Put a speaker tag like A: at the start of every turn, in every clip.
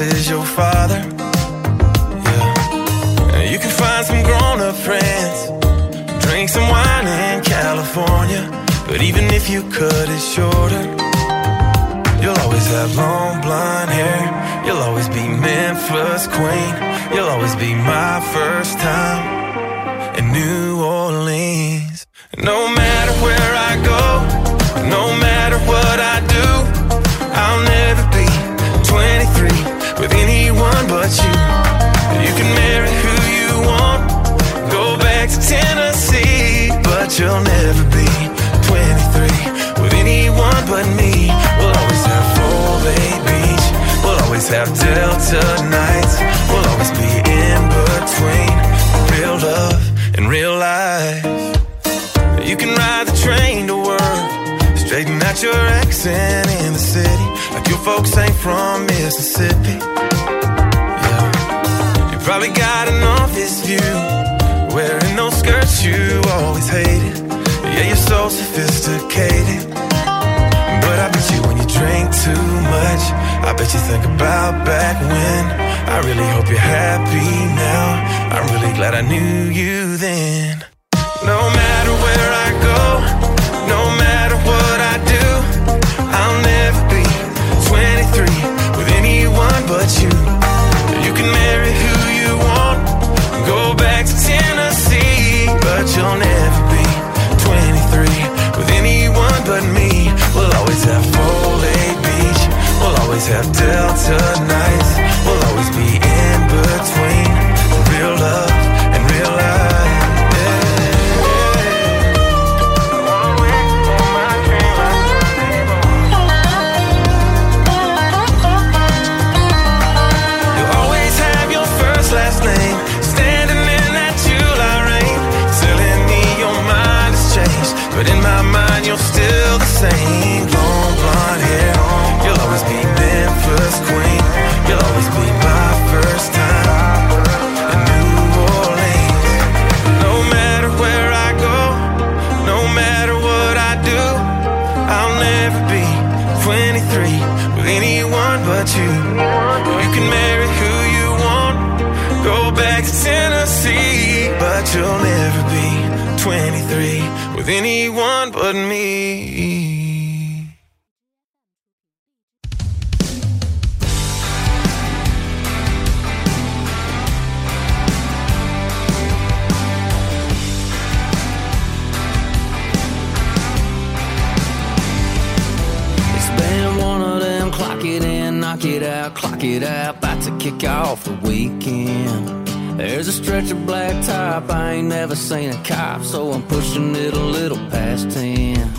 A: really your father. Yeah. You can find some grown up friends, drink some wine in California. But even if you cut it shorter, you'll always have long blonde hair. You'll always be Memphis queen. You'll always be my first time in New Orleans. No matter where I go, Delta nights, we'll always be in between real love and real life. You can ride the train to work, straighten out your accent in the city, like your folks ain't from Mississippi. Yeah. You probably got an office view, wearing those skirts you always hated. Yeah, you're so sophisticated. Too much, I bet you think about back when. I really hope you're happy now. I'm really glad I knew you then. No we'll always have 23 with anyone but me.
B: Clock it in, knock it out, clock it out, about to kick off the weekend. There's a stretch of black top, I ain't never seen a cop, so I'm pushing it a little past 10.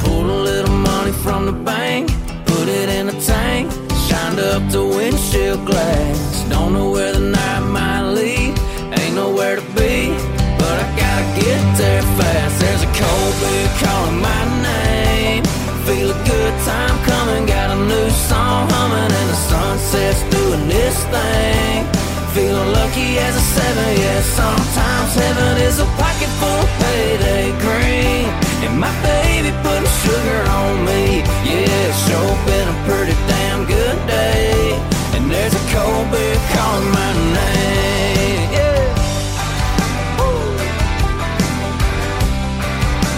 B: Pulled a little money from the bank, put it in a tank, shined up the windshield glass. Don't know where the night might lead, ain't nowhere to be, but I gotta get there fast. There's a cold beer calling my name. Feel a good time coming, got a new song humming, and the sunset's doing this thing. Feeling lucky as a seven, yeah. Sometimes heaven is a pocket full of payday green. And my baby putting sugar on me. Yeah, it's sure been a pretty damn good day. And there's a cold beer calling my name. Yeah.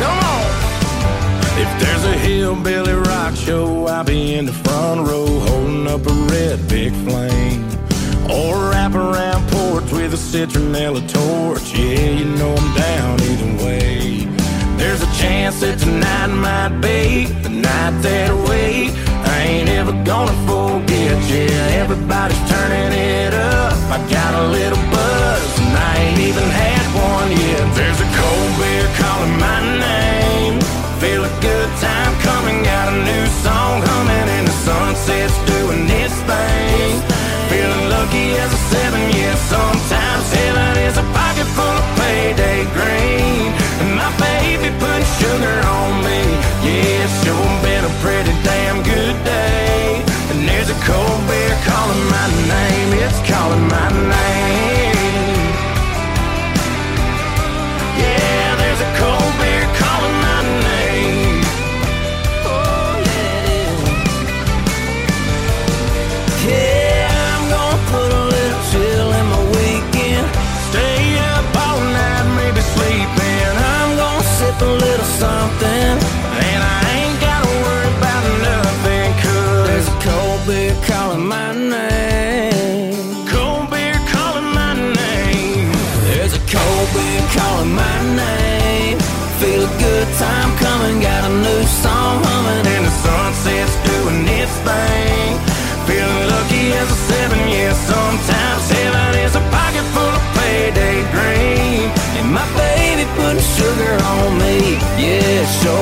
B: Come on.
C: If there's a hillbilly rock show, I'll be in the front row holding up a red Bic flame. Citronella torch. Yeah, you know I'm down either way. There's a chance that tonight might be the night that wait. I ain't ever gonna forget. Yeah, everybody's turning it up. I got a little buzz time coming, got a new song humming, and the sunset's doing its thing. Feeling lucky as a seven, yeah. Sometimes heaven is a pocket full of payday dream.
D: And my baby putting sugar on me. Yeah, sure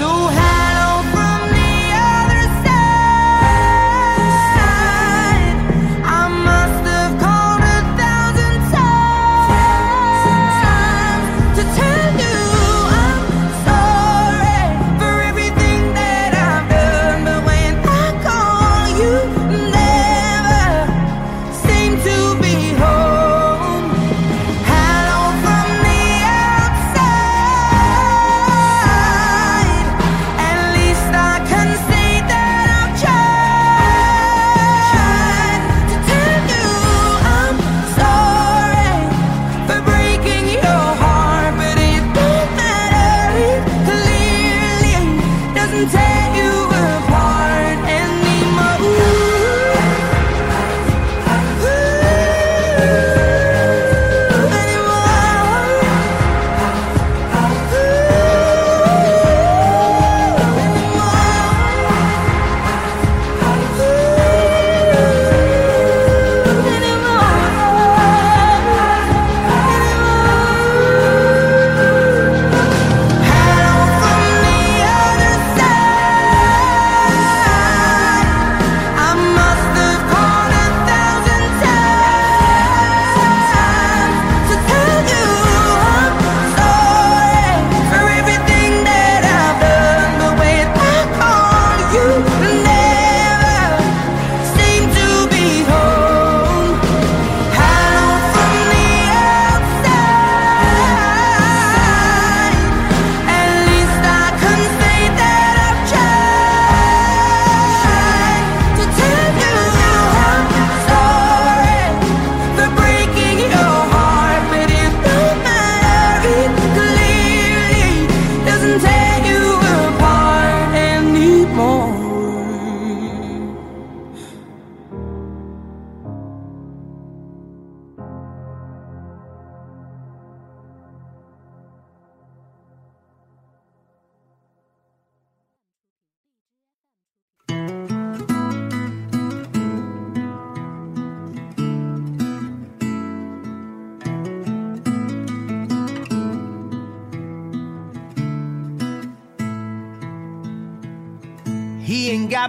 D: So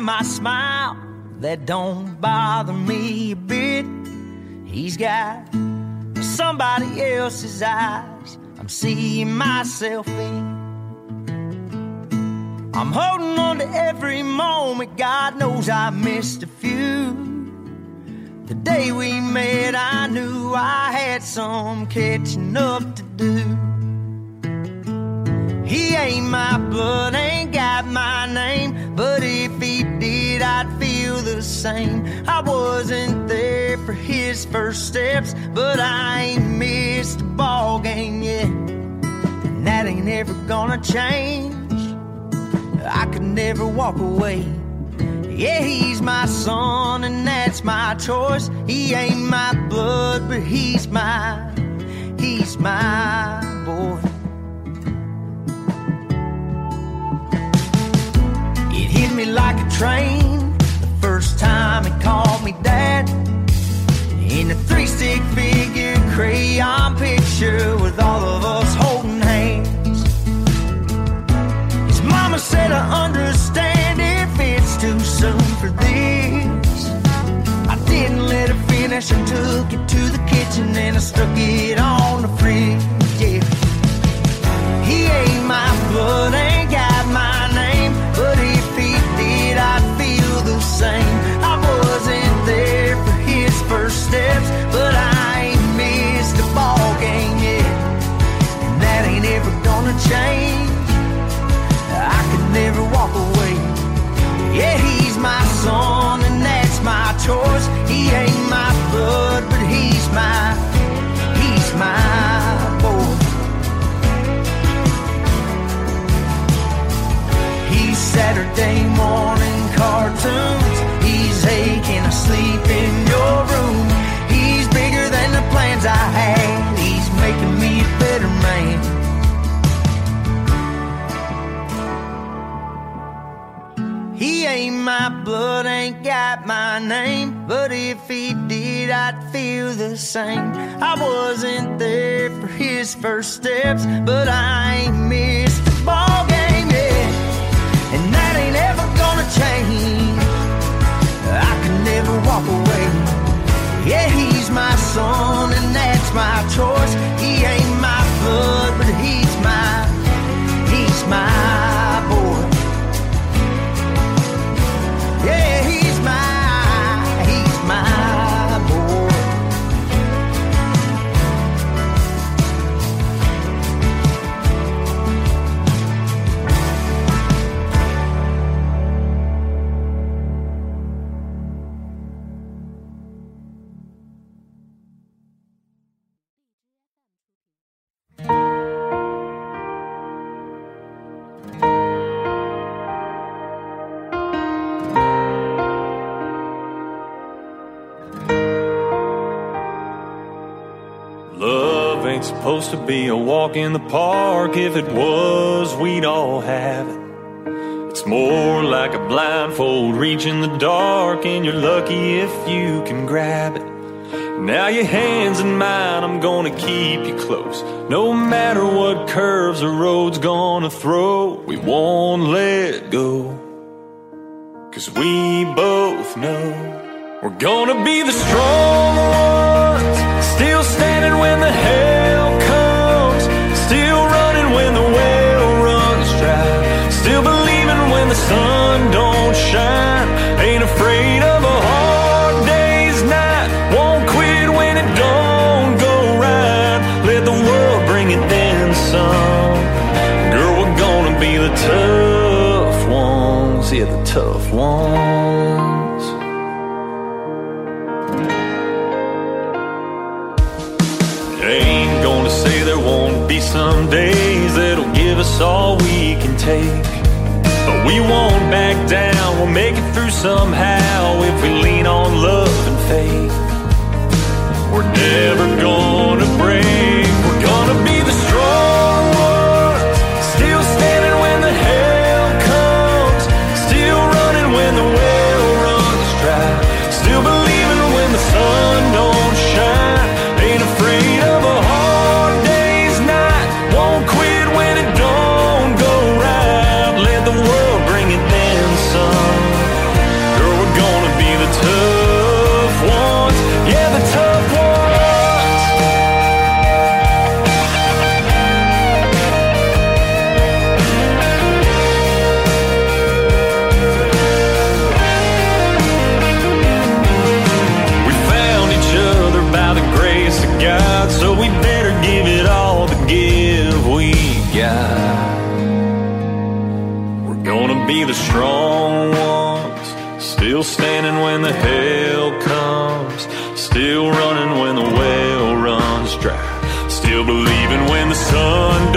E: my smile, that don't bother me a bit. He's got somebody else's eyes, I'm seeing myself in. I'm holding on to every moment, God knows I missed a few. The day we met, I knew I had some catching up to do. He ain't my blood, ain't got my name, but if he did, I'd feel the same. I wasn't there for his first steps, but I ain't missed a ball game yet, and that ain't ever gonna change. I could never walk away. Yeah, he's my son, and that's my choice. He ain't my blood, but he's my, he's my boy. It hit me like a train time he called me dad. In a three stick figure crayon picture with all of us holding hands. His mama said, I understand if it's too soon for this. I didn't let her finish, I took it to the kitchen and I stuck it on the fridge. Yeah. He ain't my blood, got my name. But if he did, I'd feel the same. I wasn't there for his first steps, but I ain't missed the ball game yet. And that ain't ever gonna change. I can never walk away. Yeah, he's my son, and that's my choice. He ain't my blood,
F: be a walk in the park. If it was, we'd all have it. It's more like a blindfold reaching the dark, and you're lucky if you can grab it. Now your hands in mine, I'm gonna keep you close. No matter what curves the road's gonna throw, we won't let go. Cause we both know we're gonna be the strong ones. Still standing when the hell sun don't shine. Ain't afraid of a hard day's night. Won't quit when it don't go right. Let the world bring it then some. Girl, we're gonna be the tough ones. Yeah, the tough ones. Ain't gonna say there won't be some days that'll give us all we can take. We won't back down, we'll make it through somehow if we lean on love and faith. We're never gonna be the strong ones. Still standing when the hell comes. Still running when the well runs dry. Still believing when the sun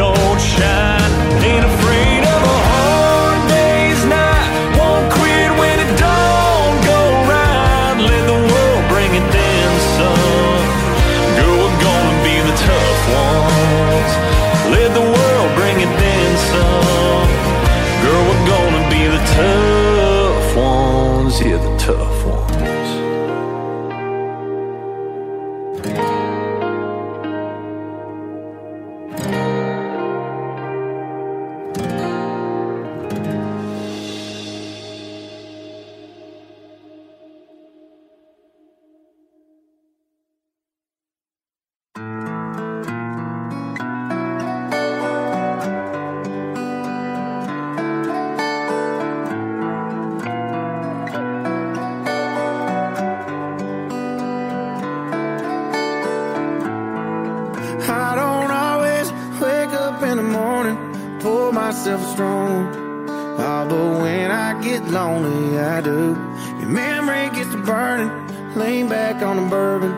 G: get lonely, I do. Your memory gets to burning, lean back on the bourbon.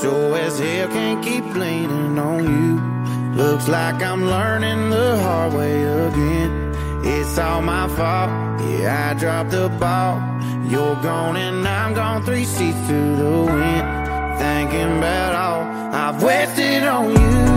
G: So as hell can't keep leaning on you. Looks like I'm learning the hard way again. It's all my fault. Yeah, I dropped the ball. You're gone and I'm gone three seats to the wind. Thinking about all I've wasted on you.